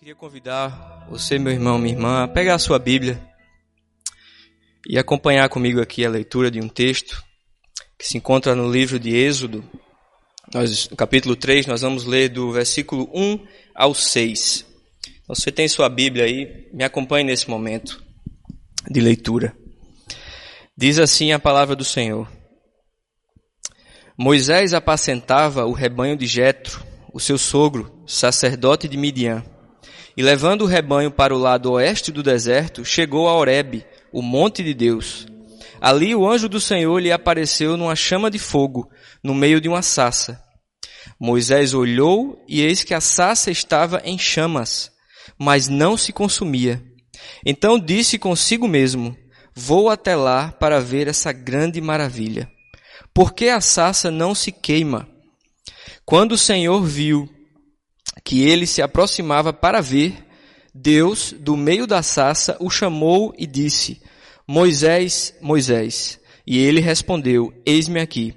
queria convidar você, meu irmão, minha irmã, a pegar a sua Bíblia e acompanhar comigo aqui a leitura de um texto que se encontra no livro de Êxodo. Nós, no capítulo 3, nós vamos ler do versículo 1 ao 6. Então, você tem sua Bíblia aí, me acompanhe nesse momento de leitura. Diz assim a palavra do Senhor. Moisés apacentava o rebanho de Jetro, o seu sogro, sacerdote de Midian. E levando o rebanho para o lado oeste do deserto, chegou a Horebe, o monte de Deus. Ali o anjo do Senhor lhe apareceu numa chama de fogo, no meio de uma sassa. Moisés olhou e eis que a sassa estava em chamas, mas não se consumia. Então disse consigo mesmo, vou até lá para ver essa grande maravilha. Por que a sassa não se queima? Quando o Senhor viu que ele se aproximava para ver, Deus, do meio da sassa, o chamou e disse, Moisés, Moisés. E ele respondeu, Eis-me aqui.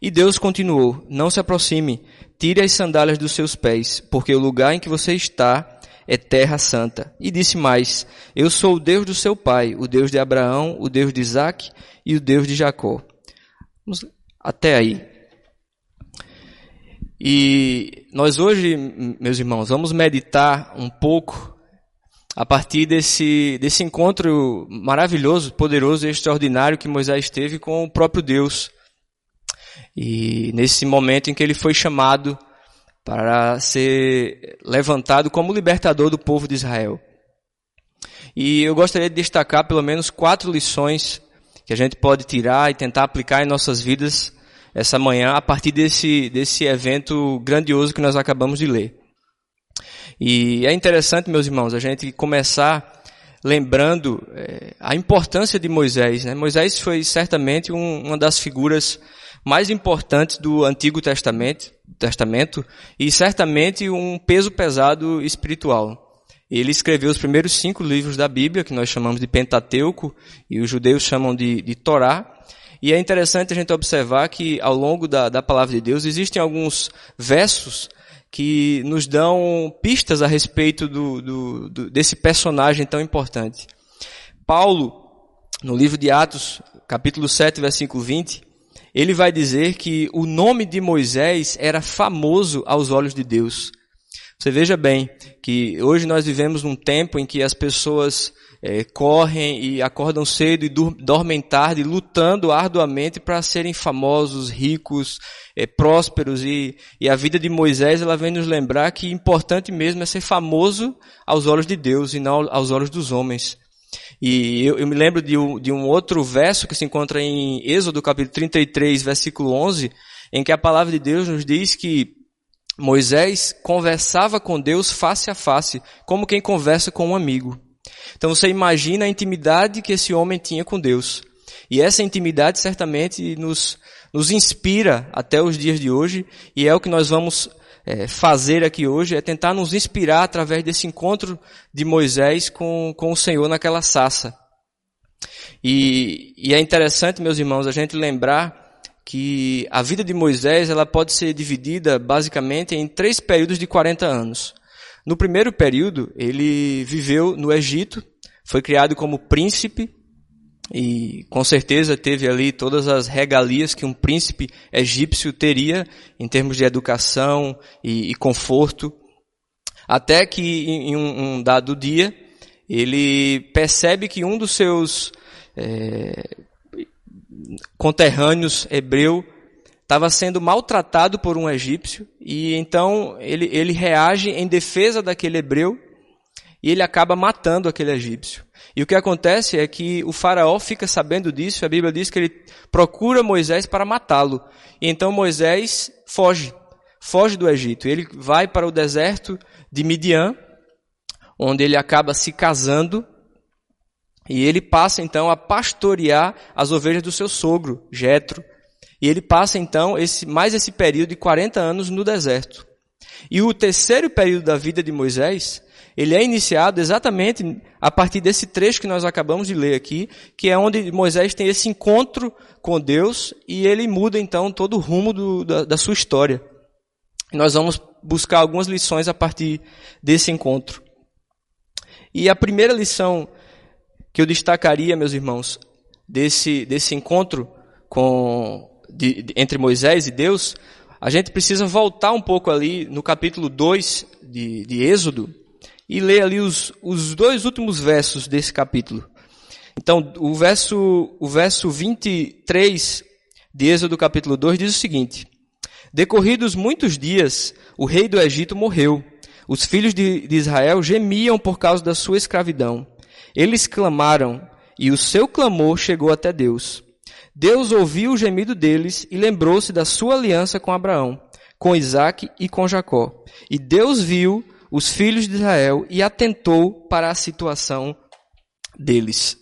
E Deus continuou, Não se aproxime, tire as sandálias dos seus pés, porque o lugar em que você está é terra santa. E disse mais, Eu sou o Deus do seu pai, o Deus de Abraão, o Deus de Isaac e o Deus de Jacó. Até aí. E nós hoje, meus irmãos, vamos meditar um pouco a partir desse, desse encontro maravilhoso, poderoso e extraordinário que Moisés teve com o próprio Deus. E nesse momento em que ele foi chamado para ser levantado como libertador do povo de Israel. E eu gostaria de destacar pelo menos quatro lições que a gente pode tirar e tentar aplicar em nossas vidas essa manhã a partir desse, desse evento grandioso que nós acabamos de ler. E é interessante, meus irmãos, a gente começar lembrando é, a importância de Moisés. Né? Moisés foi certamente um, uma das figuras mais importantes do Antigo Testamento, Testamento e certamente um peso pesado espiritual. Ele escreveu os primeiros cinco livros da Bíblia, que nós chamamos de Pentateuco, e os judeus chamam de, de Torá, e é interessante a gente observar que ao longo da, da palavra de Deus existem alguns versos que nos dão pistas a respeito do, do, do, desse personagem tão importante. Paulo, no livro de Atos, capítulo 7, versículo 20, ele vai dizer que o nome de Moisés era famoso aos olhos de Deus. Você veja bem que hoje nós vivemos num tempo em que as pessoas é, correm e acordam cedo e dormem tarde, lutando arduamente para serem famosos, ricos, é, prósperos. E, e a vida de Moisés ela vem nos lembrar que importante mesmo é ser famoso aos olhos de Deus e não aos olhos dos homens. E eu, eu me lembro de um, de um outro verso que se encontra em Êxodo capítulo 33, versículo 11, em que a palavra de Deus nos diz que Moisés conversava com Deus face a face, como quem conversa com um amigo. Então você imagina a intimidade que esse homem tinha com Deus. E essa intimidade certamente nos, nos inspira até os dias de hoje, e é o que nós vamos é, fazer aqui hoje, é tentar nos inspirar através desse encontro de Moisés com, com o Senhor naquela sassa. E, e é interessante, meus irmãos, a gente lembrar que a vida de Moisés ela pode ser dividida basicamente em três períodos de 40 anos. No primeiro período, ele viveu no Egito, foi criado como príncipe e com certeza teve ali todas as regalias que um príncipe egípcio teria em termos de educação e, e conforto. Até que em um, um, dado dia ele percebe que um dos seus é, conterrâneos hebreu estava sendo maltratado por um egípcio e então ele, ele reage em defesa daquele hebreu e ele acaba matando aquele egípcio. E o que acontece é que o faraó fica sabendo disso, a Bíblia diz que ele procura Moisés para matá-lo. E então Moisés foge, foge do Egito. Ele vai para o deserto de Midian, onde ele acaba se casando e ele passa então a pastorear as ovelhas do seu sogro, Jetro. E ele passa então esse, mais esse período de 40 anos no deserto. E o terceiro período da vida de Moisés, ele é iniciado exatamente a partir desse trecho que nós acabamos de ler aqui, que é onde Moisés tem esse encontro com Deus e ele muda então todo o rumo do, da, da sua história. Nós vamos buscar algumas lições a partir desse encontro. E a primeira lição que eu destacaria, meus irmãos, desse, desse encontro com, de, de, entre Moisés e Deus, a gente precisa voltar um pouco ali no capítulo 2 de, de Êxodo e ler ali os, os dois últimos versos desse capítulo. Então, o verso, o verso 23 de Êxodo capítulo 2 diz o seguinte: Decorridos muitos dias, o rei do Egito morreu. Os filhos de, de Israel gemiam por causa da sua escravidão. Eles clamaram, e o seu clamor chegou até Deus. Deus ouviu o gemido deles e lembrou-se da sua aliança com Abraão, com Isaac e com Jacó. E Deus viu os filhos de Israel e atentou para a situação deles.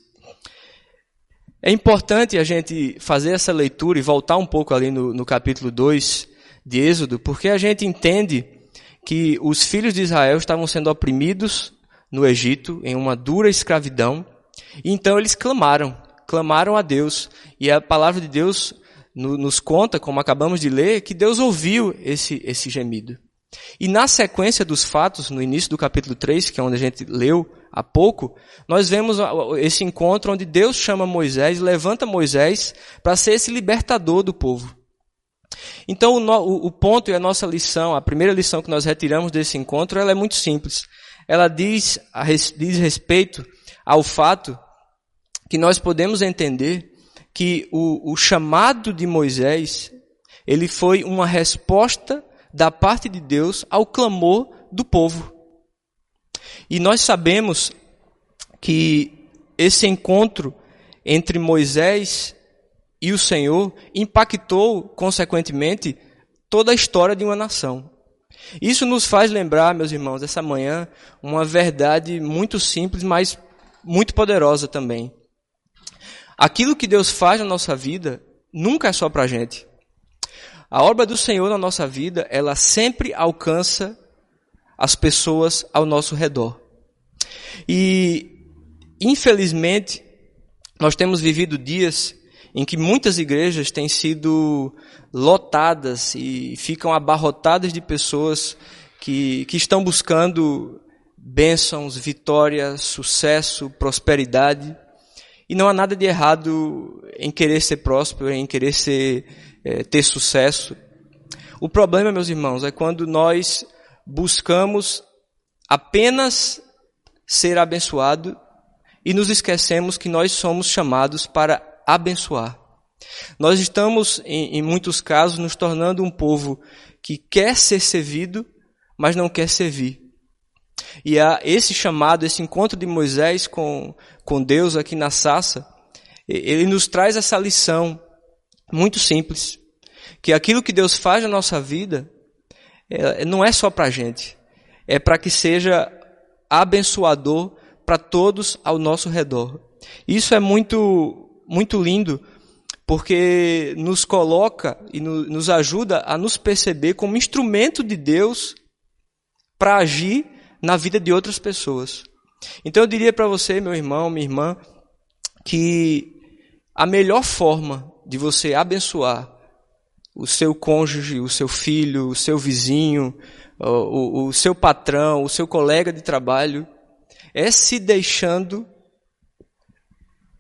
É importante a gente fazer essa leitura e voltar um pouco ali no, no capítulo 2 de Êxodo, porque a gente entende que os filhos de Israel estavam sendo oprimidos no Egito, em uma dura escravidão, e então eles clamaram, clamaram a Deus, e a palavra de Deus nos conta, como acabamos de ler, que Deus ouviu esse, esse gemido. E na sequência dos fatos, no início do capítulo 3, que é onde a gente leu há pouco, nós vemos esse encontro onde Deus chama Moisés, levanta Moisés para ser esse libertador do povo. Então o, o, ponto e a nossa lição, a primeira lição que nós retiramos desse encontro, ela é muito simples ela diz, diz respeito ao fato que nós podemos entender que o, o chamado de Moisés, ele foi uma resposta da parte de Deus ao clamor do povo. E nós sabemos que esse encontro entre Moisés e o Senhor impactou, consequentemente, toda a história de uma nação. Isso nos faz lembrar, meus irmãos, essa manhã, uma verdade muito simples, mas muito poderosa também. Aquilo que Deus faz na nossa vida nunca é só para a gente. A obra do Senhor na nossa vida, ela sempre alcança as pessoas ao nosso redor. E, infelizmente, nós temos vivido dias em que muitas igrejas têm sido lotadas e ficam abarrotadas de pessoas que, que estão buscando bênçãos, vitória, sucesso, prosperidade. E não há nada de errado em querer ser próspero, em querer ser, é, ter sucesso. O problema, meus irmãos, é quando nós buscamos apenas ser abençoado e nos esquecemos que nós somos chamados para abençoar. Nós estamos, em, em muitos casos, nos tornando um povo que quer ser servido, mas não quer servir. E esse chamado, esse encontro de Moisés com, com Deus aqui na Sassa, ele nos traz essa lição muito simples, que aquilo que Deus faz na nossa vida é, não é só para a gente, é para que seja abençoador para todos ao nosso redor. Isso é muito muito lindo, porque nos coloca e no, nos ajuda a nos perceber como instrumento de Deus para agir na vida de outras pessoas. Então eu diria para você, meu irmão, minha irmã, que a melhor forma de você abençoar o seu cônjuge, o seu filho, o seu vizinho, o, o, seu patrão, o seu colega de trabalho, é se deixando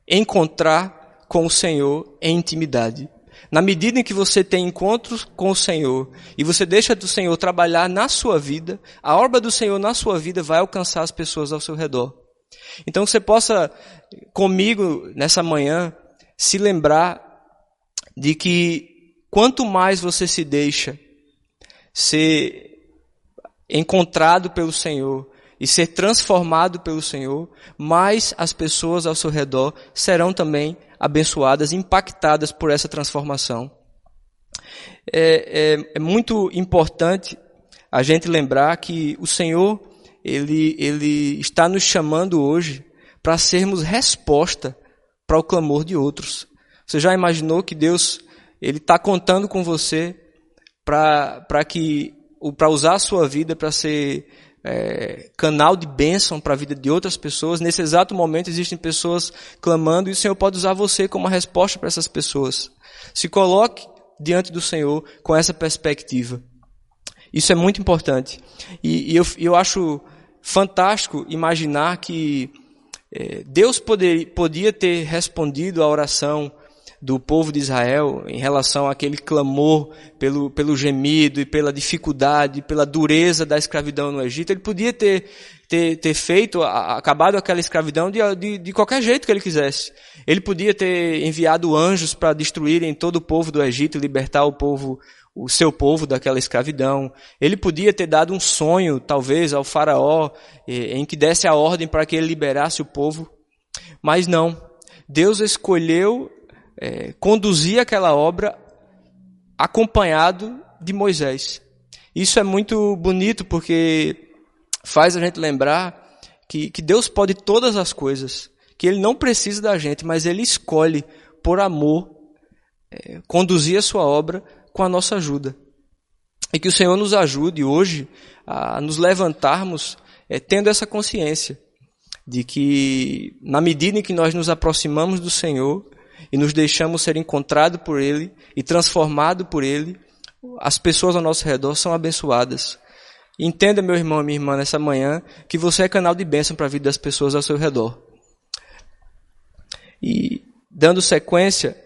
encontrar com o Senhor em intimidade. Na medida em que você tem encontros com o Senhor e você deixa do Senhor trabalhar na sua vida, a obra do Senhor na sua vida vai alcançar as pessoas ao seu redor. Então você possa, comigo, nessa manhã, se lembrar de que quanto mais você se deixa ser encontrado pelo Senhor e ser transformado pelo Senhor, mais as pessoas ao seu redor serão também abençoadas, impactadas por essa transformação. É, é, é muito importante a gente lembrar que o Senhor, Ele, Ele está nos chamando hoje para sermos resposta para o clamor de outros. Você já imaginou que Deus, Ele está contando com você para que, para usar a sua vida para ser é, canal de bênção para a vida de outras pessoas. Nesse exato momento existem pessoas clamando e o Senhor pode usar você como uma resposta para essas pessoas. Se coloque diante do Senhor com essa perspectiva. Isso é muito importante. E, e eu, eu acho fantástico imaginar que é, Deus poder, podia ter respondido à oração do povo de Israel em relação àquele clamor pelo, pelo gemido e pela dificuldade, pela dureza da escravidão no Egito. Ele podia ter, ter, ter feito, acabado aquela escravidão de, de, de qualquer jeito que ele quisesse. Ele podia ter enviado anjos para destruírem todo o povo do Egito e libertar o povo o seu povo daquela escravidão. Ele podia ter dado um sonho, talvez, ao faraó, em que desse a ordem para que ele liberasse o povo. Mas não. Deus escolheu é, conduzir aquela obra acompanhado de Moisés. Isso é muito bonito porque faz a gente lembrar que, que Deus pode todas as coisas, que Ele não precisa da gente, mas Ele escolhe, por amor, é, conduzir a sua obra com a nossa ajuda. E que o Senhor nos ajude hoje a nos levantarmos é, tendo essa consciência de que, na medida em que nós nos aproximamos do Senhor e nos deixamos ser encontrados por Ele e transformados por Ele, as pessoas ao nosso redor são abençoadas. Entenda, meu irmão e minha irmã, nessa manhã, que você é canal de bênção para a vida das pessoas ao seu redor. E, dando sequência,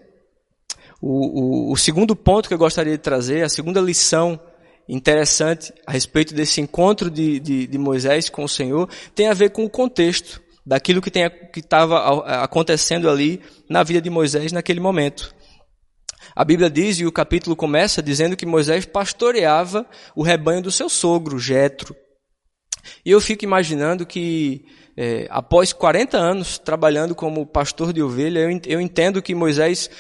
o, o, o segundo ponto que eu gostaria de trazer, a segunda lição interessante a respeito desse encontro de, de, de, Moisés com o Senhor tem a ver com o contexto daquilo que estava acontecendo ali na vida de Moisés naquele momento. A Bíblia diz, e o capítulo começa dizendo que Moisés pastoreava o rebanho do seu sogro, Jetro. E eu fico imaginando que é, após 40 anos trabalhando como pastor de ovelha, eu, eu entendo que Moisés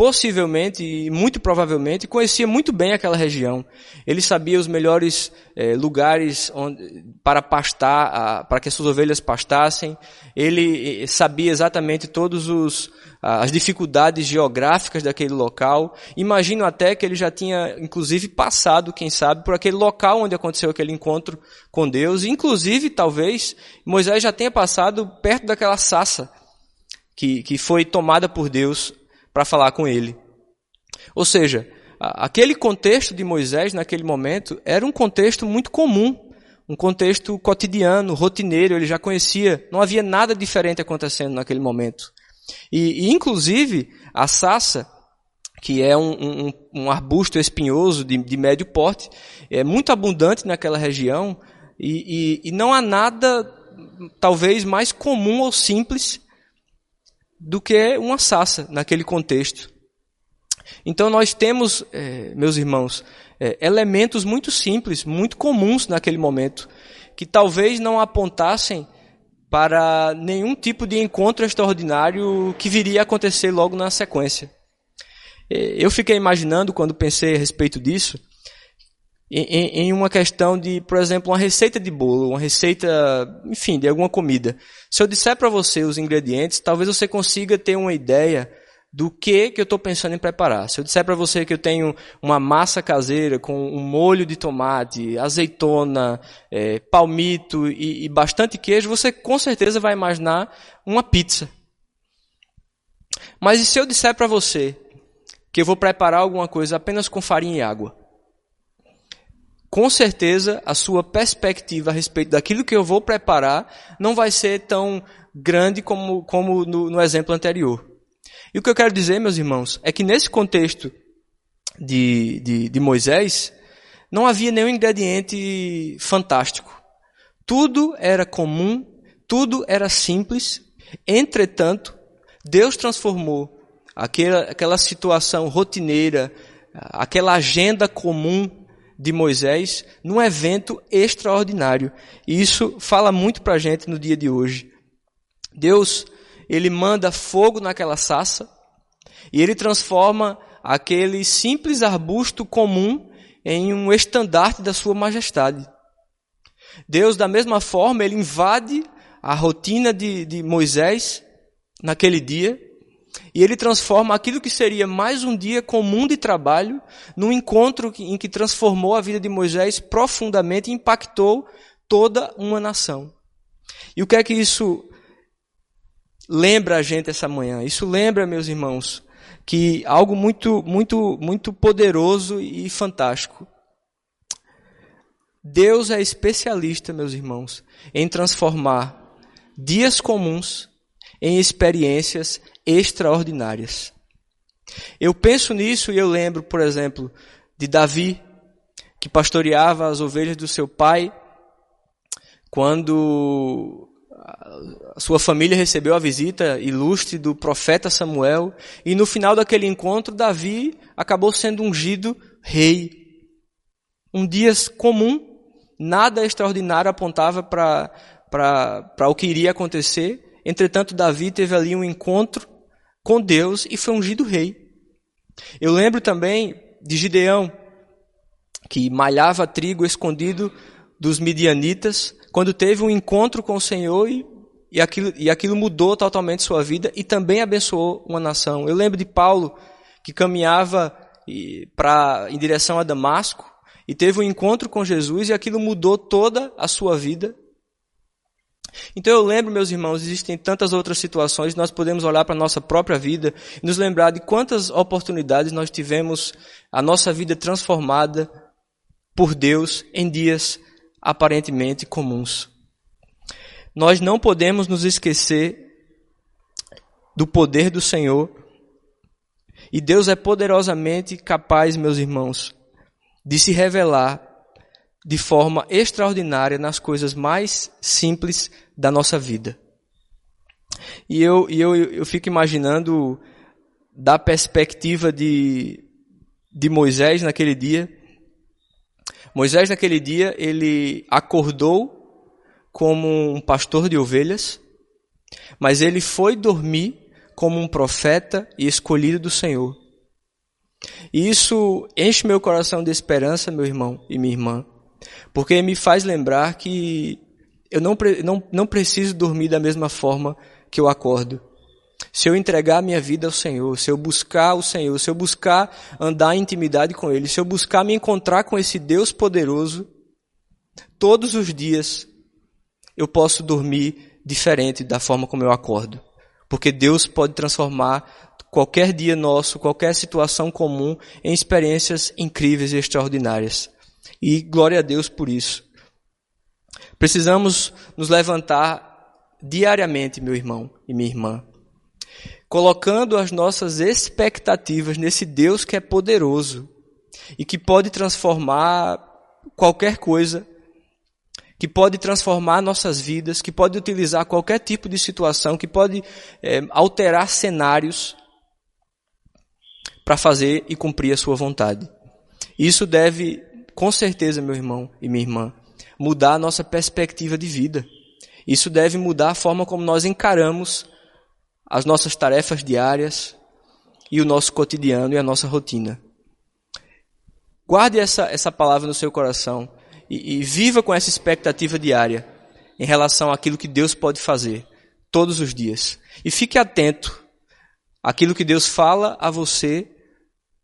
possivelmente e muito provavelmente conhecia muito bem aquela região. Ele sabia os melhores eh, lugares onde, para pastar, para que as suas ovelhas pastassem. Ele eh, sabia exatamente todas as dificuldades geográficas daquele local. Imagino até que ele já tinha, inclusive, passado, quem sabe, por aquele local onde aconteceu aquele encontro com Deus. Inclusive, talvez, Moisés já tenha passado perto daquela sassa que, que foi tomada por Deus para falar com ele. Ou seja, aquele contexto de Moisés naquele momento era um contexto muito comum, um contexto cotidiano, rotineiro, ele já conhecia, não havia nada diferente acontecendo naquele momento. E, e inclusive, a sassa, que é um, um, um arbusto espinhoso de, de, médio porte, é muito abundante naquela região e, e, e não há nada, talvez, mais comum ou simples do que uma sassa naquele contexto. Então nós temos, é, meus irmãos, é, elementos muito simples, muito comuns naquele momento, que talvez não apontassem para nenhum tipo de encontro extraordinário que viria a acontecer logo na sequência. É, eu fiquei imaginando, quando pensei a respeito disso, em, em, uma questão de, por exemplo, uma receita de bolo, uma receita, enfim, de alguma comida. Se eu disser para você os ingredientes, talvez você consiga ter uma ideia do que que eu estou pensando em preparar. Se eu disser para você que eu tenho uma massa caseira com um molho de tomate, azeitona, é, palmito e, e bastante queijo, você com certeza vai imaginar uma pizza. Mas e se eu disser para você que eu vou preparar alguma coisa apenas com farinha e água? Com certeza a sua perspectiva a respeito daquilo que eu vou preparar não vai ser tão grande como, como no, no exemplo anterior. E o que eu quero dizer, meus irmãos, é que nesse contexto de, de, de Moisés, não havia nenhum ingrediente fantástico. Tudo era comum, tudo era simples. Entretanto, Deus transformou aquela, aquela situação rotineira, aquela agenda comum de Moisés num evento extraordinário. E isso fala muito para a gente no dia de hoje. Deus, ele manda fogo naquela sassa e ele transforma aquele simples arbusto comum em um estandarte da sua majestade. Deus, da mesma forma, ele invade a rotina de, de Moisés naquele dia e ele transforma aquilo que seria mais um dia comum de trabalho num encontro em que transformou a vida de Moisés profundamente e impactou toda uma nação. E o que é que isso lembra a gente essa manhã? Isso lembra, meus irmãos, que algo muito, muito, muito poderoso e fantástico. Deus é especialista, meus irmãos, em transformar dias comuns em experiências extraordinárias. Eu penso nisso e eu lembro, por exemplo, de Davi, que pastoreava as ovelhas do seu pai, quando sua família recebeu a visita ilustre do profeta Samuel, e no final daquele encontro, Davi acabou sendo ungido rei. Um dia comum, nada extraordinário apontava para o que iria acontecer. Entretanto, Davi teve ali um encontro com Deus e foi ungido rei. Eu lembro também de Gideão, que malhava trigo escondido dos midianitas, quando teve um encontro com o Senhor e, e, aquilo, e aquilo mudou totalmente sua vida e também abençoou uma nação. Eu lembro de Paulo, que caminhava pra, em direção a Damasco e teve um encontro com Jesus e aquilo mudou toda a sua vida. Então eu lembro, meus irmãos, existem tantas outras situações, nós podemos olhar para a nossa própria vida e nos lembrar de quantas oportunidades nós tivemos a nossa vida transformada por Deus em dias aparentemente comuns. Nós não podemos nos esquecer do poder do Senhor. E Deus é poderosamente capaz, meus irmãos, de se revelar de forma extraordinária nas coisas mais simples da nossa vida. E eu, eu, eu fico imaginando da perspectiva de, de Moisés naquele dia, Moisés naquele dia, ele acordou como um pastor de ovelhas, mas ele foi dormir como um profeta e escolhido do Senhor. E isso enche meu coração de esperança, meu irmão e minha irmã, porque me faz lembrar que eu não, não, não preciso dormir da mesma forma que eu acordo. Se eu entregar a minha vida ao Senhor, se eu buscar o Senhor, se eu buscar andar em intimidade com Ele, se eu buscar me encontrar com esse Deus poderoso, todos os dias eu posso dormir diferente da forma como eu acordo. Porque Deus pode transformar qualquer dia nosso, qualquer situação comum, em experiências incríveis e extraordinárias. E glória a Deus por isso. Precisamos nos levantar diariamente, meu irmão e minha irmã, colocando as nossas expectativas nesse Deus que é poderoso e que pode transformar qualquer coisa, que pode transformar nossas vidas, que pode utilizar qualquer tipo de situação, que pode é, alterar cenários para fazer e cumprir a sua vontade. Isso deve, com certeza, meu irmão e minha irmã, mudar a nossa perspectiva de vida. Isso deve mudar a forma como nós encaramos as nossas tarefas diárias e o nosso cotidiano e a nossa rotina. Guarde essa, essa palavra no seu coração e, e viva com essa expectativa diária em relação àquilo que Deus pode fazer todos os dias. E fique atento àquilo que Deus fala a você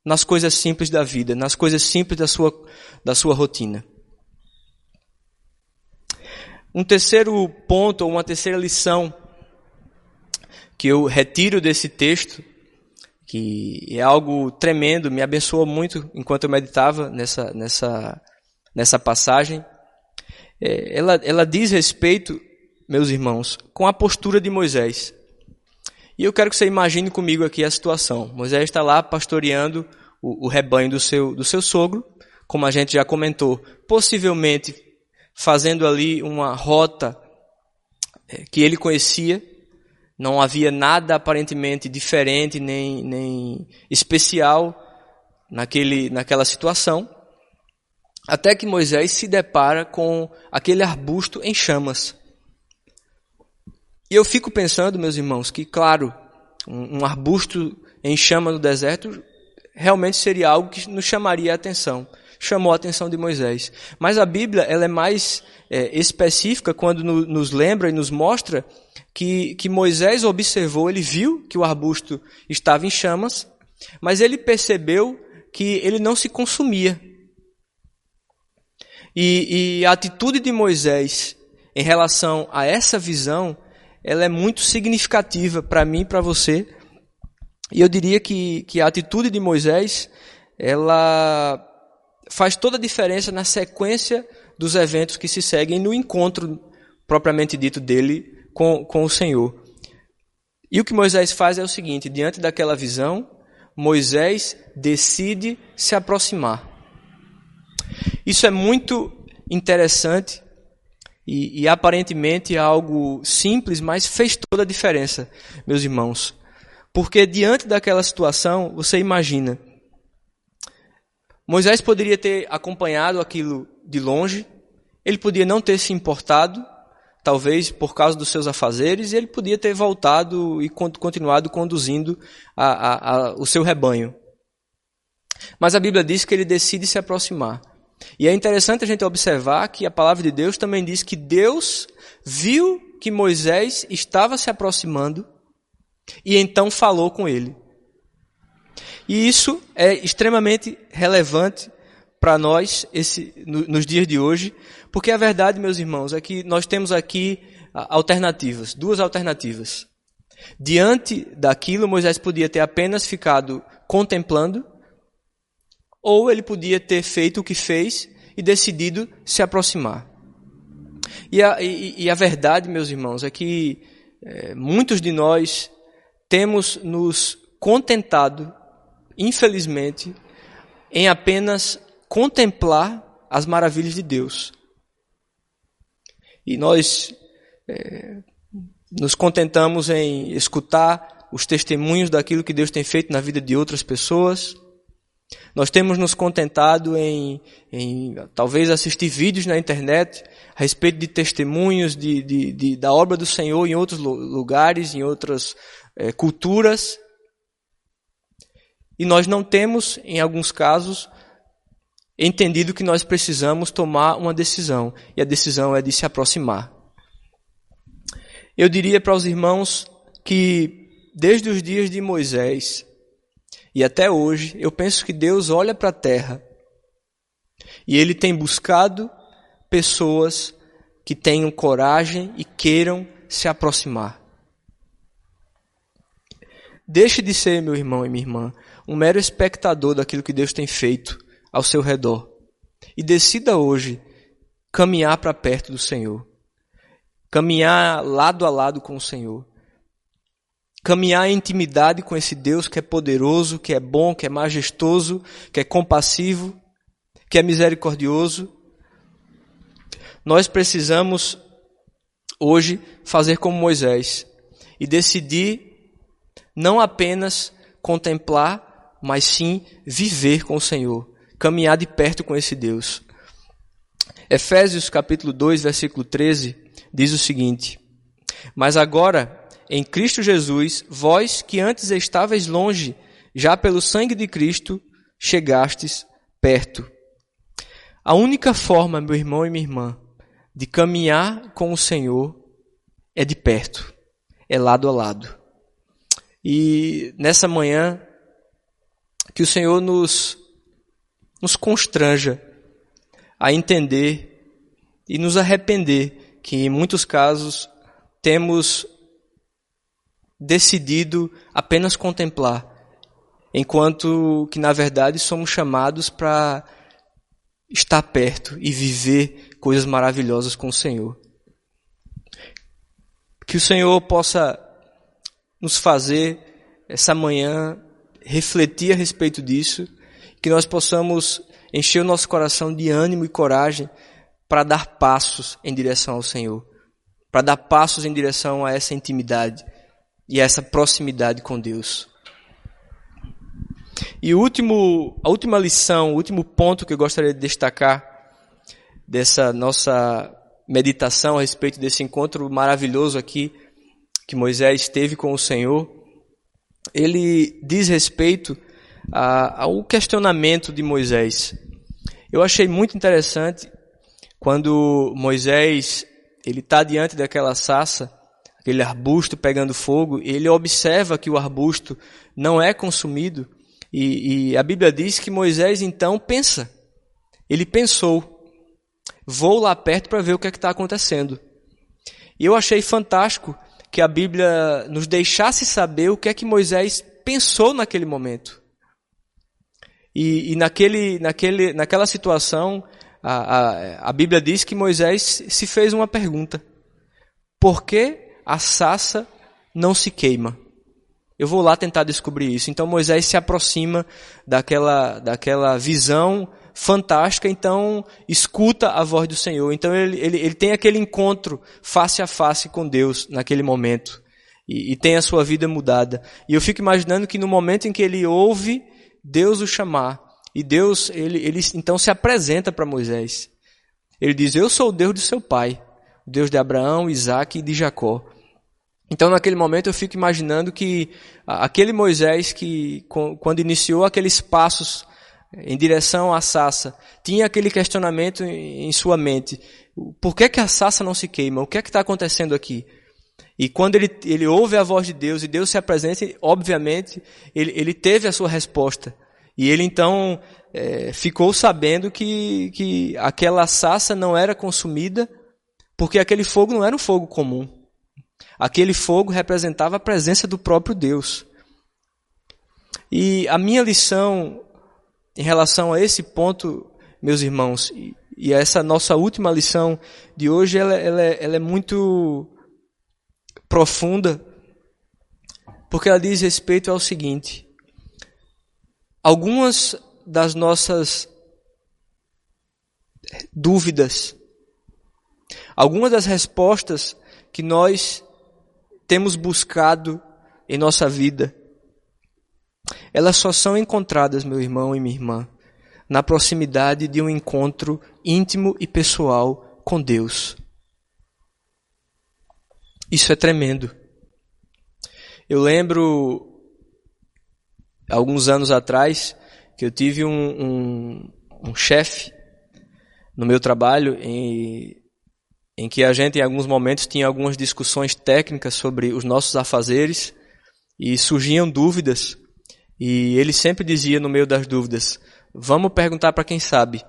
nas coisas simples da vida, nas coisas simples da sua, da sua rotina. Um terceiro ponto, ou uma terceira lição que eu retiro desse texto, que é algo tremendo, me abençoou muito enquanto eu meditava nessa, nessa, nessa passagem. É, ela, ela diz respeito, meus irmãos, com a postura de Moisés. E eu quero que você imagine comigo aqui a situação. Moisés está lá pastoreando o, o rebanho do seu, do seu sogro, como a gente já comentou, possivelmente fazendo ali uma rota é, que ele conhecia, não havia nada aparentemente diferente nem, nem especial naquele, naquela situação. Até que Moisés se depara com aquele arbusto em chamas. E eu fico pensando, meus irmãos, que, claro, um, um arbusto em chama no deserto realmente seria algo que nos chamaria a atenção. Chamou a atenção de Moisés. Mas a Bíblia ela é mais é, específica quando no, nos lembra e nos mostra que, que Moisés observou, ele viu que o arbusto estava em chamas, mas ele percebeu que ele não se consumia. E, e a atitude de Moisés em relação a essa visão, ela é muito significativa para mim e para você. E eu diria que, que a atitude de Moisés, ela faz toda a diferença na sequência dos eventos que se seguem no encontro propriamente dito dele com, com o Senhor. E o que Moisés faz é o seguinte: diante daquela visão, Moisés decide se aproximar. Isso é muito interessante e, e, aparentemente é algo simples, mas fez toda a diferença, meus irmãos. Porque diante daquela situação, você imagina, Moisés poderia ter acompanhado aquilo de longe, ele podia não ter se importado, talvez por causa dos seus afazeres, e ele podia ter voltado e continuado conduzindo a, a, a, o seu rebanho. Mas a Bíblia diz que ele decide se aproximar. E é interessante a gente observar que a palavra de Deus também diz que Deus viu que Moisés estava se aproximando e então falou com ele. E isso é extremamente relevante para nós esse, no, nos dias de hoje, porque a verdade, meus irmãos, é que nós temos aqui alternativas, duas alternativas. Diante daquilo, Moisés podia ter apenas ficado contemplando, ou ele podia ter feito o que fez e decidido se aproximar. E a, e, e a verdade, meus irmãos, é que é, muitos de nós temos nos contentado, infelizmente, em apenas contemplar as maravilhas de Deus. E nós é, nos contentamos em escutar os testemunhos daquilo que Deus tem feito na vida de outras pessoas, nós temos nos contentado em, em, talvez assistir vídeos na internet a respeito de testemunhos de, de, de da obra do Senhor em outros lugares, em outras é, culturas. E nós não temos, em alguns casos, entendido que nós precisamos tomar uma decisão. E a decisão é de se aproximar. Eu diria para os irmãos que, desde os dias de Moisés, e até hoje, eu penso que Deus olha para a terra e Ele tem buscado pessoas que tenham coragem e queiram se aproximar. Deixe de ser, meu irmão e minha irmã, um mero espectador daquilo que Deus tem feito ao seu redor. E decida hoje caminhar para perto do Senhor. Caminhar lado a lado com o Senhor caminhar em intimidade com esse Deus que é poderoso, que é bom, que é majestoso, que é compassivo, que é misericordioso. Nós precisamos hoje fazer como Moisés e decidir não apenas contemplar, mas sim viver com o Senhor, caminhar de perto com esse Deus. Efésios capítulo 2, versículo 13 diz o seguinte: Mas agora em Cristo Jesus, vós que antes estáveis longe, já pelo sangue de Cristo chegastes perto. A única forma, meu irmão e minha irmã, de caminhar com o Senhor é de perto, é lado a lado. E nessa manhã, que o Senhor nos, nos constranja a entender e nos arrepender que em muitos casos temos decidido apenas contemplar, enquanto que na verdade somos chamados para estar perto e viver coisas maravilhosas com o Senhor. Que o Senhor possa nos fazer essa manhã refletir a respeito disso, que nós possamos encher o nosso coração de ânimo e coragem para dar passos em direção ao Senhor, para dar passos em direção a essa intimidade e essa proximidade com Deus. E o último, a última lição, o último ponto que eu gostaria de destacar dessa nossa meditação a respeito desse encontro maravilhoso aqui que Moisés teve com o Senhor, ele diz respeito ao questionamento de Moisés. Eu achei muito interessante quando Moisés ele está diante daquela sassa aquele arbusto pegando fogo, ele observa que o arbusto não é consumido, e, e a Bíblia diz que Moisés então pensa. Ele pensou, vou lá perto para ver o que é está acontecendo. E eu achei fantástico que a Bíblia nos deixasse saber o que é que Moisés pensou naquele momento. E, e naquele, naquele, naquela situação, a, a, a Bíblia diz que Moisés se fez uma pergunta: por que a sassa não se queima? Eu vou lá tentar descobrir isso. Então Moisés se aproxima daquela, daquela visão fantástica, então escuta a voz do Senhor. Então ele, ele, ele tem aquele encontro face a face com Deus naquele momento. E, e tem a sua vida mudada. E eu fico imaginando que no momento em que ele ouve Deus o chamar, e Deus, ele, ele então se apresenta para Moisés. Ele diz: Eu sou o Deus de seu pai, o Deus de Abraão, Isaac e de Jacó. Então, naquele momento, eu fico imaginando que aquele Moisés que, quando iniciou aqueles passos em direção à sassa, tinha aquele questionamento em sua mente: por que, que a sassa não se queima? O que é que está acontecendo aqui? E quando ele, ele ouve a voz de Deus e Deus se apresenta, obviamente, ele, ele teve a sua resposta. E ele então é, ficou sabendo que, que aquela sassa não era consumida, porque aquele fogo não era um fogo comum. Aquele fogo representava a presença do próprio Deus. E a minha lição em relação a esse ponto, meus irmãos, e, e essa nossa última lição de hoje, ela, ela, ela é muito profunda, porque ela diz respeito ao seguinte: algumas das nossas dúvidas, algumas das respostas que nós temos buscado em nossa vida, elas só são encontradas, meu irmão e minha irmã, na proximidade de um encontro íntimo e pessoal com Deus. Isso é tremendo. Eu lembro, alguns anos atrás, que eu tive um, um, um chefe no meu trabalho em, em que a gente, em alguns momentos, tinha algumas discussões técnicas sobre os nossos afazeres e surgiam dúvidas e ele sempre dizia no meio das dúvidas: vamos perguntar para quem sabe,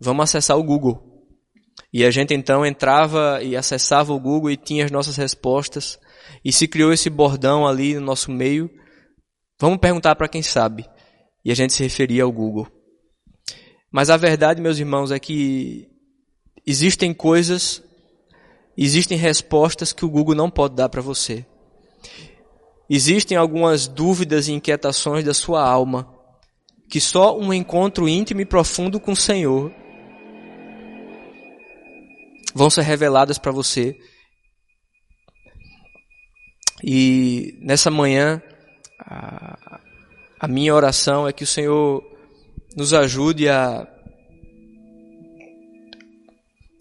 vamos acessar o Google. E a gente então entrava e acessava o Google e tinha as nossas respostas. E se criou esse bordão ali no nosso meio. Vamos perguntar para quem sabe. E a gente se referia ao Google. Mas a verdade, meus irmãos, é que existem coisas, existem respostas que o Google não pode dar para você. Existem algumas dúvidas e inquietações da sua alma que só um encontro íntimo e profundo com o Senhor vão ser reveladas para você. E nessa manhã, a, a minha oração é que o Senhor nos ajude a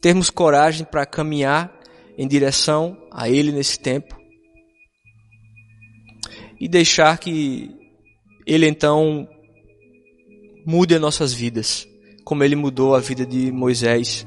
termos coragem para caminhar em direção a Ele nesse tempo e deixar que Ele então mude as nossas vidas, como Ele mudou a vida de Moisés